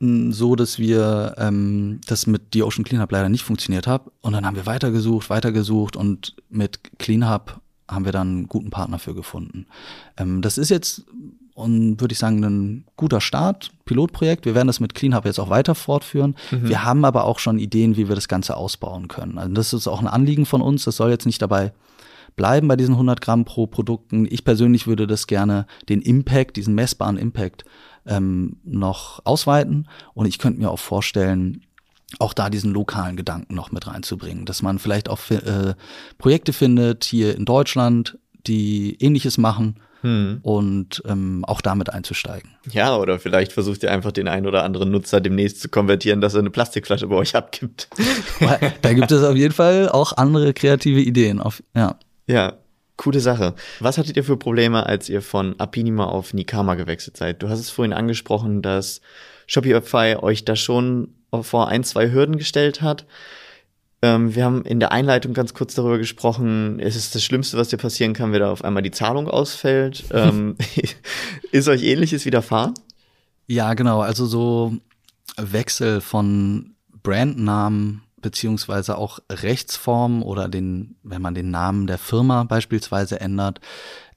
So, dass wir ähm, das mit The Ocean Cleanup leider nicht funktioniert hat. Und dann haben wir weitergesucht, weitergesucht und mit Cleanup haben wir dann einen guten Partner für gefunden. Ähm, das ist jetzt und würde ich sagen, ein guter Start, Pilotprojekt. Wir werden das mit CleanHub jetzt auch weiter fortführen. Mhm. Wir haben aber auch schon Ideen, wie wir das Ganze ausbauen können. Also das ist auch ein Anliegen von uns. Das soll jetzt nicht dabei bleiben bei diesen 100 Gramm pro Produkten. Ich persönlich würde das gerne, den Impact, diesen messbaren Impact ähm, noch ausweiten. Und ich könnte mir auch vorstellen, auch da diesen lokalen Gedanken noch mit reinzubringen, dass man vielleicht auch äh, Projekte findet hier in Deutschland, die ähnliches machen hm. und ähm, auch damit einzusteigen. Ja, oder vielleicht versucht ihr einfach den einen oder anderen Nutzer demnächst zu konvertieren, dass er eine Plastikflasche bei euch abgibt. *laughs* da gibt es auf jeden Fall auch andere kreative Ideen. Auf, ja. ja, coole Sache. Was hattet ihr für Probleme, als ihr von Apinima auf Nikama gewechselt seid? Du hast es vorhin angesprochen, dass Shopify euch da schon vor ein, zwei Hürden gestellt hat. Ähm, wir haben in der Einleitung ganz kurz darüber gesprochen, es ist das Schlimmste, was dir passieren kann, wenn da auf einmal die Zahlung ausfällt. *laughs* ähm, *laughs* ist euch ähnliches widerfahren? Ja, genau. Also so Wechsel von Brandnamen beziehungsweise auch Rechtsform oder den, wenn man den Namen der Firma beispielsweise ändert,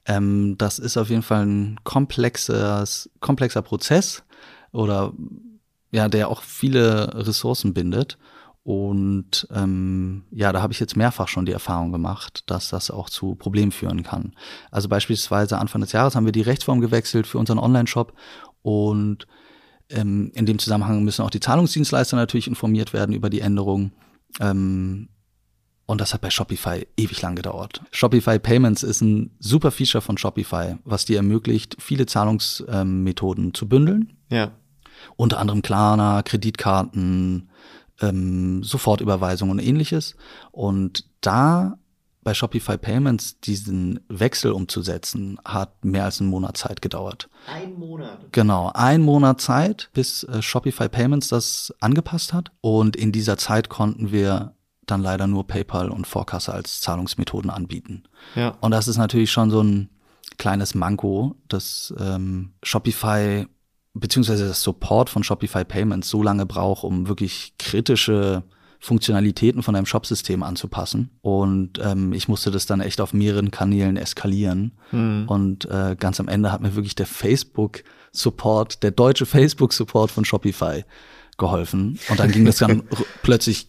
ähm, das ist auf jeden Fall ein komplexes, komplexer Prozess oder ja, der auch viele Ressourcen bindet. Und ähm, ja, da habe ich jetzt mehrfach schon die Erfahrung gemacht, dass das auch zu Problemen führen kann. Also beispielsweise Anfang des Jahres haben wir die Rechtsform gewechselt für unseren Online-Shop und ähm, in dem Zusammenhang müssen auch die Zahlungsdienstleister natürlich informiert werden über die Änderung. Ähm, und das hat bei Shopify ewig lang gedauert. Shopify Payments ist ein super Feature von Shopify, was dir ermöglicht, viele Zahlungsmethoden zu bündeln. Ja. Unter anderem Klarna, Kreditkarten, ähm, Sofortüberweisung und ähnliches. Und da bei Shopify Payments diesen Wechsel umzusetzen, hat mehr als einen Monat Zeit gedauert. Ein Monat? Genau, ein Monat Zeit, bis äh, Shopify Payments das angepasst hat. Und in dieser Zeit konnten wir dann leider nur PayPal und Vorkasse als Zahlungsmethoden anbieten. Ja. Und das ist natürlich schon so ein kleines Manko, dass ähm, Shopify beziehungsweise das Support von Shopify Payments so lange braucht, um wirklich kritische Funktionalitäten von einem Shopsystem anzupassen. Und ähm, ich musste das dann echt auf mehreren Kanälen eskalieren. Mhm. Und äh, ganz am Ende hat mir wirklich der Facebook-Support, der deutsche Facebook-Support von Shopify geholfen. Und dann ging das dann *laughs* plötzlich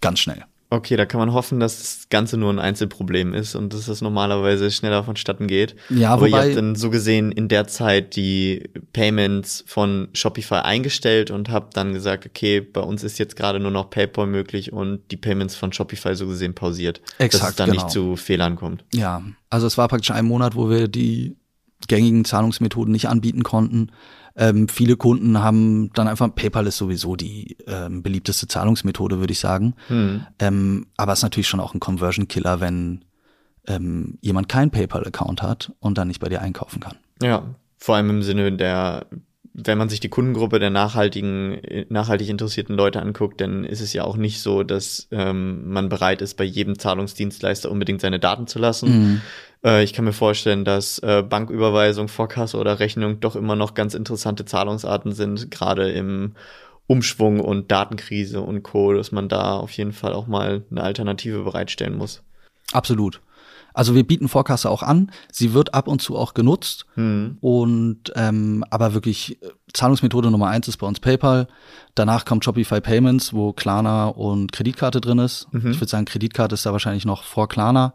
ganz schnell. Okay, da kann man hoffen, dass das Ganze nur ein Einzelproblem ist und dass das normalerweise schneller vonstatten geht. Ja, Aber wobei, ihr habt dann so gesehen in der Zeit die Payments von Shopify eingestellt und habt dann gesagt, okay, bei uns ist jetzt gerade nur noch PayPal möglich und die Payments von Shopify so gesehen pausiert. Exakt, dass es dann genau. nicht zu Fehlern kommt. Ja, also es war praktisch ein Monat, wo wir die gängigen Zahlungsmethoden nicht anbieten konnten. Ähm, viele Kunden haben dann einfach, PayPal ist sowieso die ähm, beliebteste Zahlungsmethode, würde ich sagen. Hm. Ähm, aber es ist natürlich schon auch ein Conversion-Killer, wenn ähm, jemand keinen PayPal-Account hat und dann nicht bei dir einkaufen kann. Ja, vor allem im Sinne der wenn man sich die Kundengruppe der nachhaltigen, nachhaltig interessierten Leute anguckt, dann ist es ja auch nicht so, dass ähm, man bereit ist, bei jedem Zahlungsdienstleister unbedingt seine Daten zu lassen. Mhm. Äh, ich kann mir vorstellen, dass äh, Banküberweisung, Vorkasse oder Rechnung doch immer noch ganz interessante Zahlungsarten sind, gerade im Umschwung und Datenkrise und Co., dass man da auf jeden Fall auch mal eine Alternative bereitstellen muss. Absolut. Also wir bieten Vorkasse auch an. Sie wird ab und zu auch genutzt. Mhm. Und ähm, aber wirklich äh, Zahlungsmethode Nummer eins ist bei uns PayPal. Danach kommt Shopify Payments, wo Klarna und Kreditkarte drin ist. Mhm. Ich würde sagen, Kreditkarte ist da wahrscheinlich noch vor Klarna.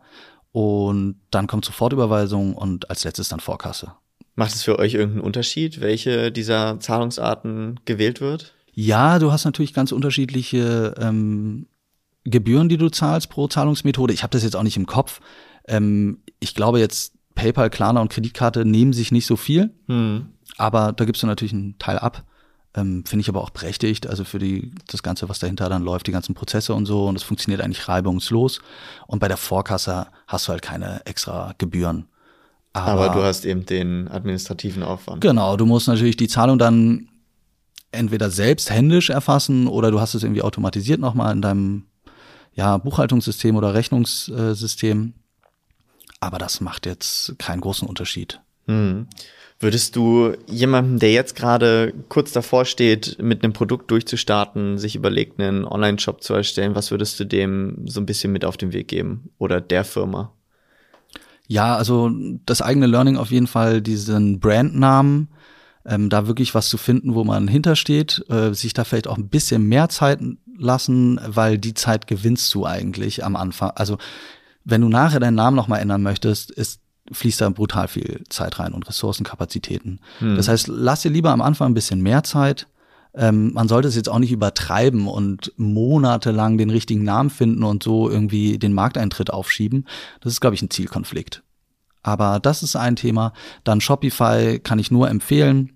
Und dann kommt Sofortüberweisung und als letztes dann Vorkasse. Macht es für euch irgendeinen Unterschied, welche dieser Zahlungsarten gewählt wird? Ja, du hast natürlich ganz unterschiedliche ähm, Gebühren, die du zahlst pro Zahlungsmethode. Ich habe das jetzt auch nicht im Kopf. Ähm, ich glaube jetzt PayPal, Klarna und Kreditkarte nehmen sich nicht so viel, hm. aber da gibst du natürlich einen Teil ab. Ähm, Finde ich aber auch berechtigt, also für die, das Ganze, was dahinter dann läuft, die ganzen Prozesse und so, und es funktioniert eigentlich reibungslos. Und bei der Vorkasse hast du halt keine extra Gebühren. Aber, aber, du hast eben den administrativen Aufwand. Genau, du musst natürlich die Zahlung dann entweder selbst händisch erfassen oder du hast es irgendwie automatisiert nochmal in deinem ja, Buchhaltungssystem oder Rechnungssystem. Aber das macht jetzt keinen großen Unterschied. Hm. Würdest du jemandem, der jetzt gerade kurz davor steht, mit einem Produkt durchzustarten, sich überlegt, einen Online-Shop zu erstellen, was würdest du dem so ein bisschen mit auf den Weg geben oder der Firma? Ja, also das eigene Learning auf jeden Fall, diesen Brandnamen, ähm, da wirklich was zu finden, wo man hintersteht, äh, sich da vielleicht auch ein bisschen mehr Zeit lassen, weil die Zeit gewinnst du eigentlich am Anfang. Also wenn du nachher deinen Namen nochmal ändern möchtest, ist fließt da brutal viel Zeit rein und Ressourcenkapazitäten. Hm. Das heißt, lass dir lieber am Anfang ein bisschen mehr Zeit. Ähm, man sollte es jetzt auch nicht übertreiben und monatelang den richtigen Namen finden und so irgendwie den Markteintritt aufschieben. Das ist, glaube ich, ein Zielkonflikt. Aber das ist ein Thema. Dann Shopify kann ich nur empfehlen.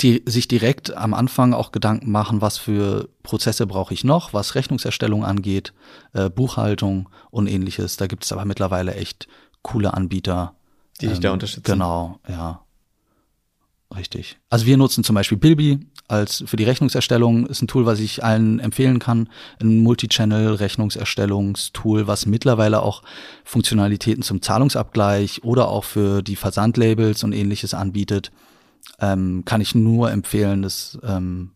Die sich direkt am Anfang auch Gedanken machen, was für Prozesse brauche ich noch, was Rechnungserstellung angeht, äh, Buchhaltung und ähnliches. Da gibt es aber mittlerweile echt coole Anbieter. Die dich ähm, da unterstützen. Genau, ja. Richtig. Also wir nutzen zum Beispiel Bilby als für die Rechnungserstellung ist ein Tool, was ich allen empfehlen kann. Ein Multichannel-Rechnungserstellungstool, was mittlerweile auch Funktionalitäten zum Zahlungsabgleich oder auch für die Versandlabels und ähnliches anbietet. Ähm, kann ich nur empfehlen. Das ist ähm,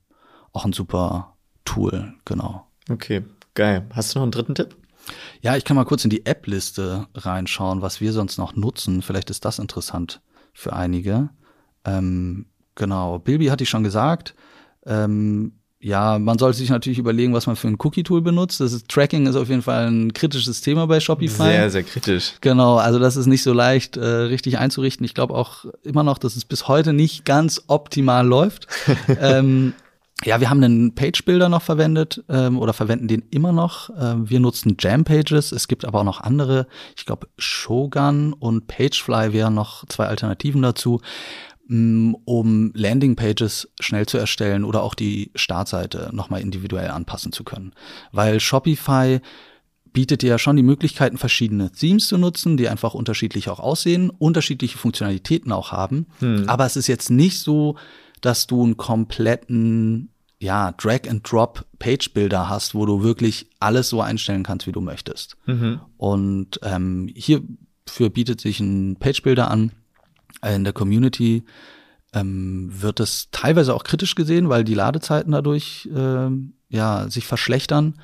auch ein super Tool, genau. Okay, geil. Hast du noch einen dritten Tipp? Ja, ich kann mal kurz in die App-Liste reinschauen, was wir sonst noch nutzen. Vielleicht ist das interessant für einige. Ähm, genau, Bilby hatte ich schon gesagt. Ähm, ja, man sollte sich natürlich überlegen, was man für ein Cookie-Tool benutzt. Das ist, Tracking ist auf jeden Fall ein kritisches Thema bei Shopify. Sehr, sehr kritisch. Genau, also das ist nicht so leicht äh, richtig einzurichten. Ich glaube auch immer noch, dass es bis heute nicht ganz optimal läuft. *laughs* ähm, ja, wir haben einen Page-Builder noch verwendet ähm, oder verwenden den immer noch. Ähm, wir nutzen Jam-Pages. Es gibt aber auch noch andere. Ich glaube, Shogun und Pagefly wären noch zwei Alternativen dazu, mm, um Landing-Pages schnell zu erstellen oder auch die Startseite nochmal individuell anpassen zu können. Weil Shopify bietet dir ja schon die Möglichkeiten, verschiedene Themes zu nutzen, die einfach unterschiedlich auch aussehen, unterschiedliche Funktionalitäten auch haben. Hm. Aber es ist jetzt nicht so, dass du einen kompletten ja, Drag-and-Drop-Page-Builder hast, wo du wirklich alles so einstellen kannst, wie du möchtest. Mhm. Und ähm, hierfür bietet sich ein Page-Builder an. In der Community ähm, wird es teilweise auch kritisch gesehen, weil die Ladezeiten dadurch äh, ja, sich verschlechtern.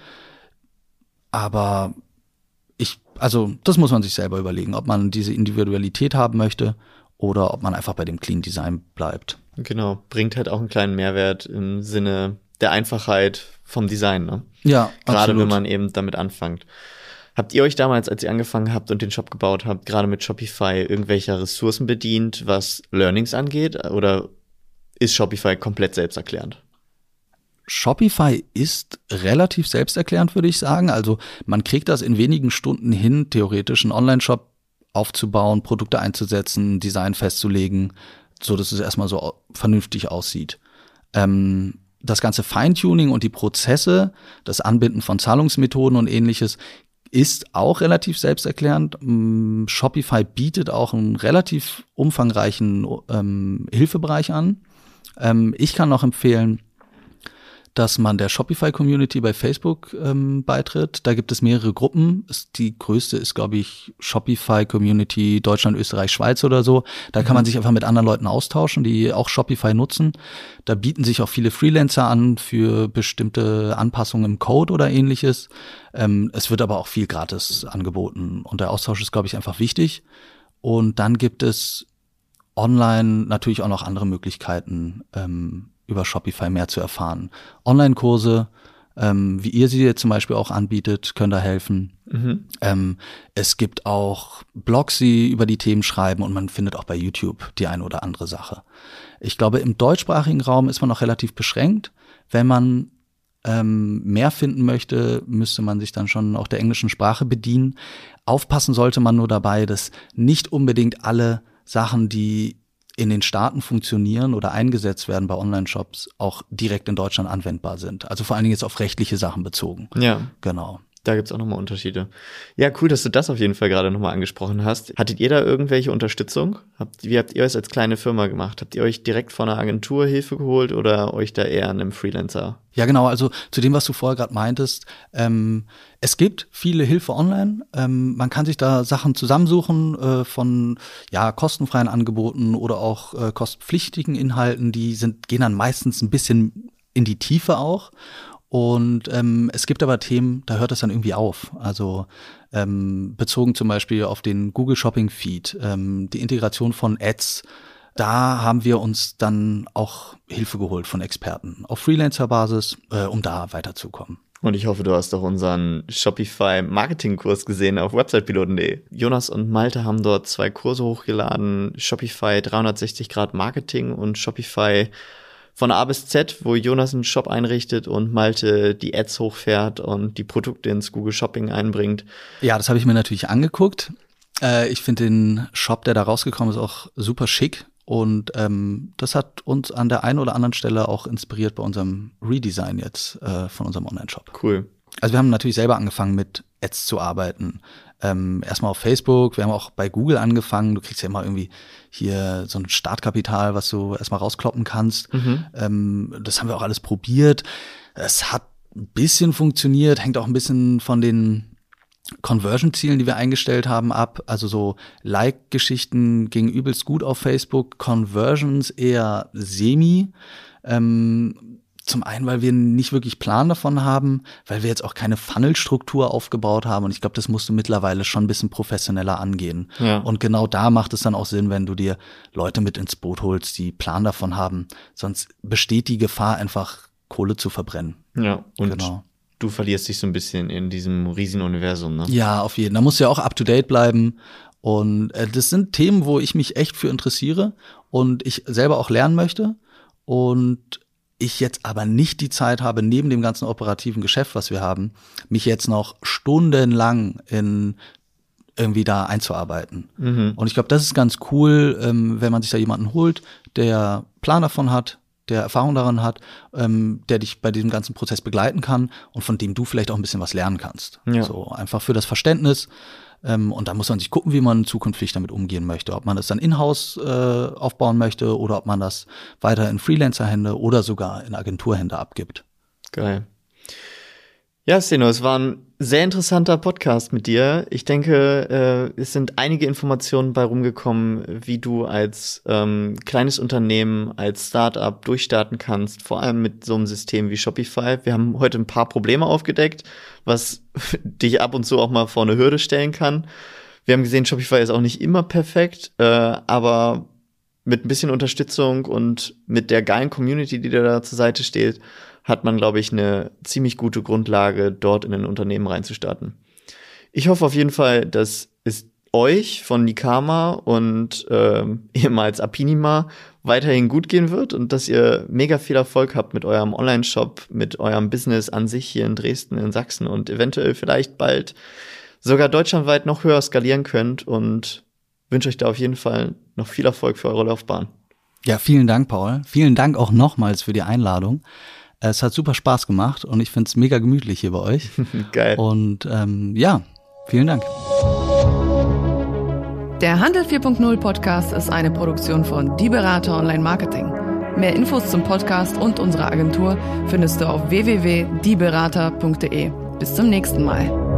Aber ich, also das muss man sich selber überlegen, ob man diese Individualität haben möchte oder ob man einfach bei dem Clean Design bleibt. Genau, bringt halt auch einen kleinen Mehrwert im Sinne der Einfachheit vom Design, ne? Ja, Gerade absolut. wenn man eben damit anfängt. Habt ihr euch damals, als ihr angefangen habt und den Shop gebaut habt, gerade mit Shopify irgendwelcher Ressourcen bedient, was Learnings angeht? Oder ist Shopify komplett selbsterklärend? Shopify ist relativ selbsterklärend, würde ich sagen. Also man kriegt das in wenigen Stunden hin, theoretisch einen Online-Shop aufzubauen, Produkte einzusetzen, Design festzulegen, so dass es erstmal so vernünftig aussieht. Ähm, das ganze Feintuning und die Prozesse, das Anbinden von Zahlungsmethoden und ähnliches ist auch relativ selbsterklärend. Mm, Shopify bietet auch einen relativ umfangreichen ähm, Hilfebereich an. Ähm, ich kann noch empfehlen, dass man der Shopify-Community bei Facebook ähm, beitritt. Da gibt es mehrere Gruppen. Die größte ist, glaube ich, Shopify-Community Deutschland, Österreich, Schweiz oder so. Da kann man mhm. sich einfach mit anderen Leuten austauschen, die auch Shopify nutzen. Da bieten sich auch viele Freelancer an für bestimmte Anpassungen im Code oder ähnliches. Ähm, es wird aber auch viel gratis angeboten und der Austausch ist, glaube ich, einfach wichtig. Und dann gibt es online natürlich auch noch andere Möglichkeiten, ähm, über Shopify mehr zu erfahren. Online-Kurse, ähm, wie ihr sie jetzt zum Beispiel auch anbietet, können da helfen. Mhm. Ähm, es gibt auch Blogs, die über die Themen schreiben und man findet auch bei YouTube die eine oder andere Sache. Ich glaube, im deutschsprachigen Raum ist man noch relativ beschränkt. Wenn man ähm, mehr finden möchte, müsste man sich dann schon auch der englischen Sprache bedienen. Aufpassen sollte man nur dabei, dass nicht unbedingt alle Sachen, die in den Staaten funktionieren oder eingesetzt werden bei Online-Shops, auch direkt in Deutschland anwendbar sind. Also vor allen Dingen jetzt auf rechtliche Sachen bezogen. Ja. Genau. Da gibt's auch nochmal Unterschiede. Ja, cool, dass du das auf jeden Fall gerade nochmal angesprochen hast. Hattet ihr da irgendwelche Unterstützung? Habt, wie habt ihr es als kleine Firma gemacht? Habt ihr euch direkt von einer Agentur Hilfe geholt oder euch da eher an einem Freelancer? Ja, genau. Also zu dem, was du vorher gerade meintest. Ähm, es gibt viele Hilfe online. Ähm, man kann sich da Sachen zusammensuchen äh, von ja kostenfreien Angeboten oder auch äh, kostenpflichtigen Inhalten. Die sind gehen dann meistens ein bisschen in die Tiefe auch. Und ähm, es gibt aber Themen, da hört es dann irgendwie auf. Also ähm, bezogen zum Beispiel auf den Google Shopping Feed, ähm, die Integration von Ads. Da haben wir uns dann auch Hilfe geholt von Experten auf Freelancer-Basis, äh, um da weiterzukommen. Und ich hoffe, du hast doch unseren Shopify Marketing-Kurs gesehen auf websitepiloten.de. Jonas und Malte haben dort zwei Kurse hochgeladen. Shopify 360 Grad Marketing und Shopify von A bis Z, wo Jonas einen Shop einrichtet und Malte die Ads hochfährt und die Produkte ins Google Shopping einbringt. Ja, das habe ich mir natürlich angeguckt. Äh, ich finde den Shop, der da rausgekommen ist, auch super schick. Und ähm, das hat uns an der einen oder anderen Stelle auch inspiriert bei unserem Redesign jetzt äh, von unserem Online-Shop. Cool. Also wir haben natürlich selber angefangen mit Ads zu arbeiten ähm, erstmal auf Facebook, wir haben auch bei Google angefangen. Du kriegst ja immer irgendwie hier so ein Startkapital, was du erstmal rauskloppen kannst. Mhm. Ähm, das haben wir auch alles probiert. Es hat ein bisschen funktioniert, hängt auch ein bisschen von den Conversion-Zielen, die wir eingestellt haben, ab. Also so Like-Geschichten ging übelst gut auf Facebook, Conversions eher semi. Ähm, zum einen, weil wir nicht wirklich Plan davon haben, weil wir jetzt auch keine Funnelstruktur aufgebaut haben. Und ich glaube, das musst du mittlerweile schon ein bisschen professioneller angehen. Ja. Und genau da macht es dann auch Sinn, wenn du dir Leute mit ins Boot holst, die Plan davon haben. Sonst besteht die Gefahr, einfach Kohle zu verbrennen. Ja, und genau. du verlierst dich so ein bisschen in diesem Universum, ne? Ja, auf jeden Fall. Da musst du ja auch up to date bleiben. Und äh, das sind Themen, wo ich mich echt für interessiere und ich selber auch lernen möchte. Und ich jetzt aber nicht die Zeit habe, neben dem ganzen operativen Geschäft, was wir haben, mich jetzt noch stundenlang in irgendwie da einzuarbeiten. Mhm. Und ich glaube, das ist ganz cool, ähm, wenn man sich da jemanden holt, der Plan davon hat, der Erfahrung daran hat, ähm, der dich bei diesem ganzen Prozess begleiten kann und von dem du vielleicht auch ein bisschen was lernen kannst. Ja. So einfach für das Verständnis ähm, und da muss man sich gucken, wie man zukünftig damit umgehen möchte. Ob man das dann in-house äh, aufbauen möchte oder ob man das weiter in Freelancer-Hände oder sogar in Agenturhände abgibt. Geil. Ja, Steno, es war ein sehr interessanter Podcast mit dir. Ich denke, äh, es sind einige Informationen bei rumgekommen, wie du als ähm, kleines Unternehmen, als Startup durchstarten kannst, vor allem mit so einem System wie Shopify. Wir haben heute ein paar Probleme aufgedeckt, was *laughs* dich ab und zu auch mal vor eine Hürde stellen kann. Wir haben gesehen, Shopify ist auch nicht immer perfekt, äh, aber mit ein bisschen Unterstützung und mit der geilen Community, die dir da zur Seite steht, hat man, glaube ich, eine ziemlich gute Grundlage, dort in ein Unternehmen reinzustarten. Ich hoffe auf jeden Fall, dass es euch von Nikama und äh, *laughs* ehemals Apinima weiterhin gut gehen wird und dass ihr mega viel Erfolg habt mit eurem Online-Shop, mit eurem Business an sich hier in Dresden, in Sachsen und eventuell vielleicht bald sogar deutschlandweit noch höher skalieren könnt und wünsche euch da auf jeden Fall noch viel Erfolg für eure Laufbahn. Ja, vielen Dank, Paul. Vielen Dank auch nochmals für die Einladung. Es hat super Spaß gemacht und ich finde es mega gemütlich hier bei euch. *laughs* Geil. Und ähm, ja, vielen Dank. Der Handel 4.0 Podcast ist eine Produktion von Die Berater Online Marketing. Mehr Infos zum Podcast und unserer Agentur findest du auf www.dieberater.de. Bis zum nächsten Mal.